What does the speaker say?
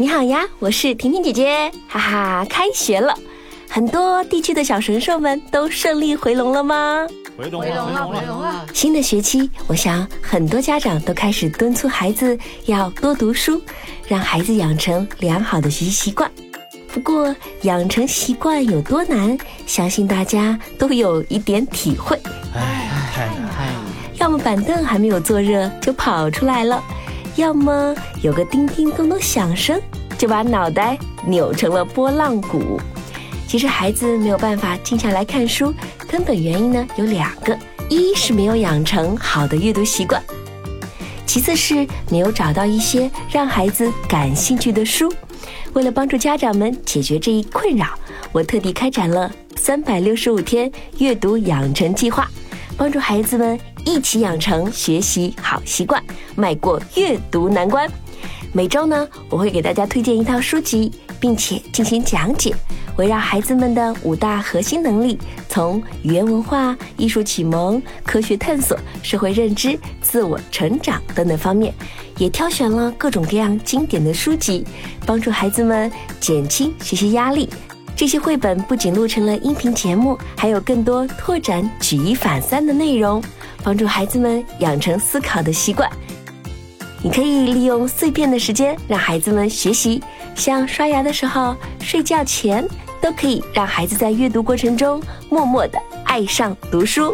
你好呀，我是婷婷姐姐，哈哈，开学了，很多地区的小神兽们都顺利回笼了吗？回笼了，回笼了，回笼了。新的学期，我想很多家长都开始敦促孩子要多读书，让孩子养成良好的学习习惯。不过，养成习惯有多难，相信大家都有一点体会。哎，太难。要么板凳还没有坐热就跑出来了。要么有个叮叮咚咚响声，就把脑袋扭成了拨浪鼓。其实孩子没有办法静下来看书，根本原因呢有两个：一是没有养成好的阅读习惯，其次是没有找到一些让孩子感兴趣的书。为了帮助家长们解决这一困扰，我特地开展了三百六十五天阅读养成计划。帮助孩子们一起养成学习好习惯，迈过阅读难关。每周呢，我会给大家推荐一套书籍，并且进行讲解，围绕孩子们的五大核心能力，从语言文化、艺术启蒙、科学探索、社会认知、自我成长等等方面，也挑选了各种各样经典的书籍，帮助孩子们减轻学习压力。这些绘本不仅录成了音频节目，还有更多拓展举一反三的内容，帮助孩子们养成思考的习惯。你可以利用碎片的时间让孩子们学习，像刷牙的时候、睡觉前，都可以让孩子在阅读过程中默默的爱上读书。